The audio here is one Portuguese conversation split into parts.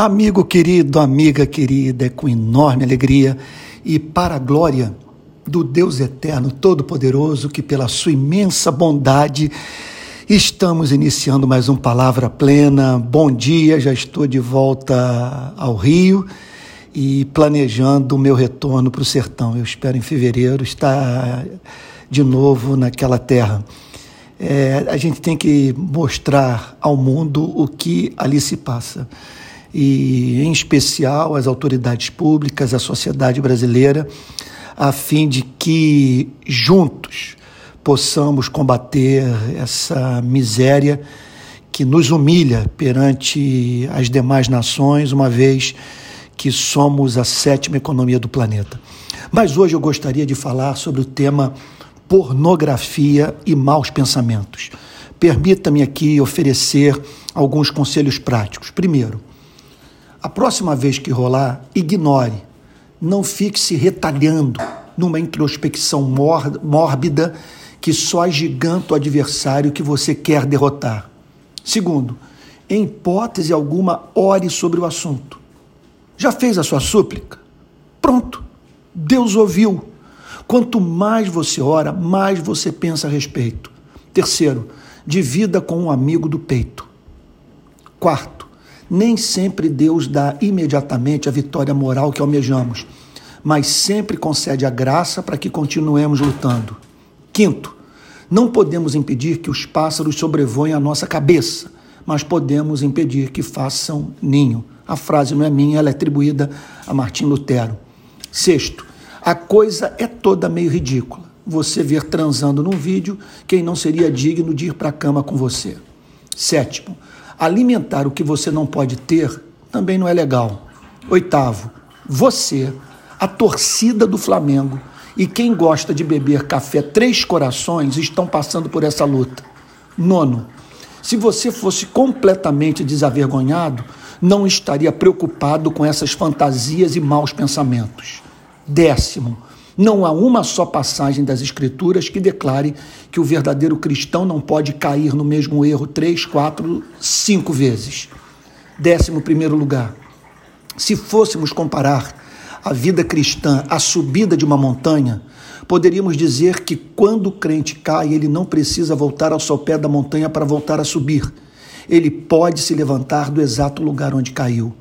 Amigo querido, amiga querida, é com enorme alegria e para a glória do Deus Eterno Todo-Poderoso, que pela sua imensa bondade estamos iniciando mais um Palavra Plena. Bom dia, já estou de volta ao Rio e planejando o meu retorno para o sertão. Eu espero em fevereiro estar de novo naquela terra. É, a gente tem que mostrar ao mundo o que ali se passa e, em especial, as autoridades públicas, a sociedade brasileira, a fim de que juntos possamos combater essa miséria que nos humilha perante as demais nações, uma vez que somos a sétima economia do planeta. Mas hoje eu gostaria de falar sobre o tema pornografia e maus pensamentos. Permita-me aqui oferecer alguns conselhos práticos. Primeiro, a próxima vez que rolar, ignore. Não fique se retalhando numa introspecção mórbida que só agiganta o adversário que você quer derrotar. Segundo, em hipótese alguma, ore sobre o assunto. Já fez a sua súplica? Pronto, Deus ouviu. Quanto mais você ora, mais você pensa a respeito. Terceiro, divida com um amigo do peito. Quarto, nem sempre Deus dá imediatamente a vitória moral que almejamos, mas sempre concede a graça para que continuemos lutando. Quinto, não podemos impedir que os pássaros sobrevoem a nossa cabeça, mas podemos impedir que façam ninho. A frase não é minha, ela é atribuída a Martim Lutero. Sexto, a coisa é toda meio ridícula. Você ver transando num vídeo quem não seria digno de ir para a cama com você. Sétimo, alimentar o que você não pode ter também não é legal. Oitavo, você, a torcida do Flamengo e quem gosta de beber café Três Corações estão passando por essa luta. Nono, se você fosse completamente desavergonhado, não estaria preocupado com essas fantasias e maus pensamentos. Décimo, não há uma só passagem das Escrituras que declare que o verdadeiro cristão não pode cair no mesmo erro três, quatro, cinco vezes. Décimo primeiro lugar, se fôssemos comparar a vida cristã à subida de uma montanha, poderíamos dizer que quando o crente cai, ele não precisa voltar ao sopé da montanha para voltar a subir. Ele pode se levantar do exato lugar onde caiu.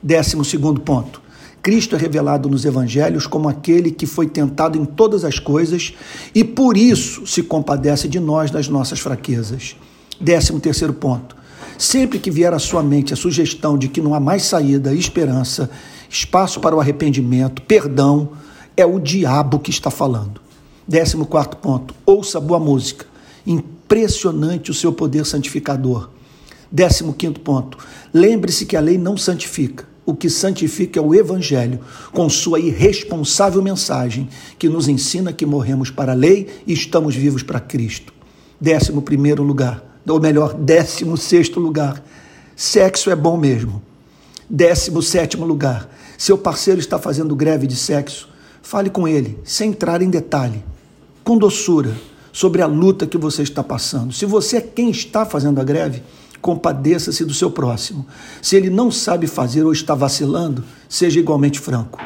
Décimo segundo ponto. Cristo é revelado nos evangelhos como aquele que foi tentado em todas as coisas e por isso se compadece de nós nas nossas fraquezas. Décimo terceiro ponto. Sempre que vier à sua mente a sugestão de que não há mais saída, esperança, espaço para o arrependimento, perdão, é o diabo que está falando. Décimo quarto ponto. Ouça boa música. Impressionante o seu poder santificador. Décimo quinto ponto. Lembre-se que a lei não santifica o que santifica é o Evangelho, com sua irresponsável mensagem, que nos ensina que morremos para a lei e estamos vivos para Cristo. Décimo primeiro lugar, ou melhor, décimo sexto lugar, sexo é bom mesmo. Décimo sétimo lugar, seu parceiro está fazendo greve de sexo, fale com ele, sem entrar em detalhe, com doçura, sobre a luta que você está passando. Se você é quem está fazendo a greve, compadeça-se do seu próximo. Se ele não sabe fazer ou está vacilando, seja igualmente franco.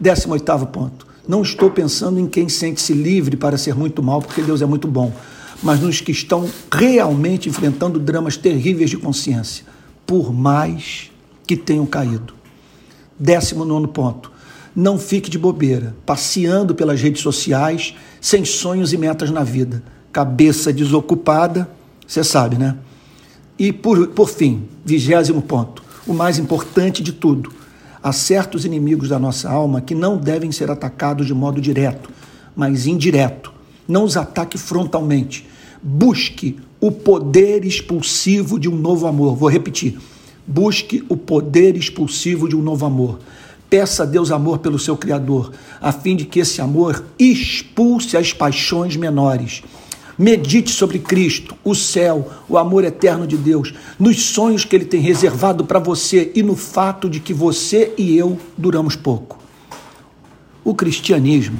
18 ponto. Não estou pensando em quem sente-se livre para ser muito mal, porque Deus é muito bom, mas nos que estão realmente enfrentando dramas terríveis de consciência, por mais que tenham caído. 19 ponto. Não fique de bobeira, passeando pelas redes sociais, sem sonhos e metas na vida. Cabeça desocupada, você sabe, né? E, por, por fim, vigésimo ponto, o mais importante de tudo, há certos inimigos da nossa alma que não devem ser atacados de modo direto, mas indireto. Não os ataque frontalmente. Busque o poder expulsivo de um novo amor. Vou repetir. Busque o poder expulsivo de um novo amor. Peça a Deus amor pelo seu Criador, a fim de que esse amor expulse as paixões menores Medite sobre Cristo, o céu, o amor eterno de Deus, nos sonhos que Ele tem reservado para você e no fato de que você e eu duramos pouco. O cristianismo,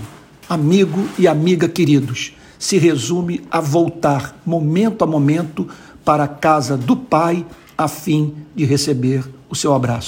amigo e amiga queridos, se resume a voltar momento a momento para a casa do Pai a fim de receber o seu abraço.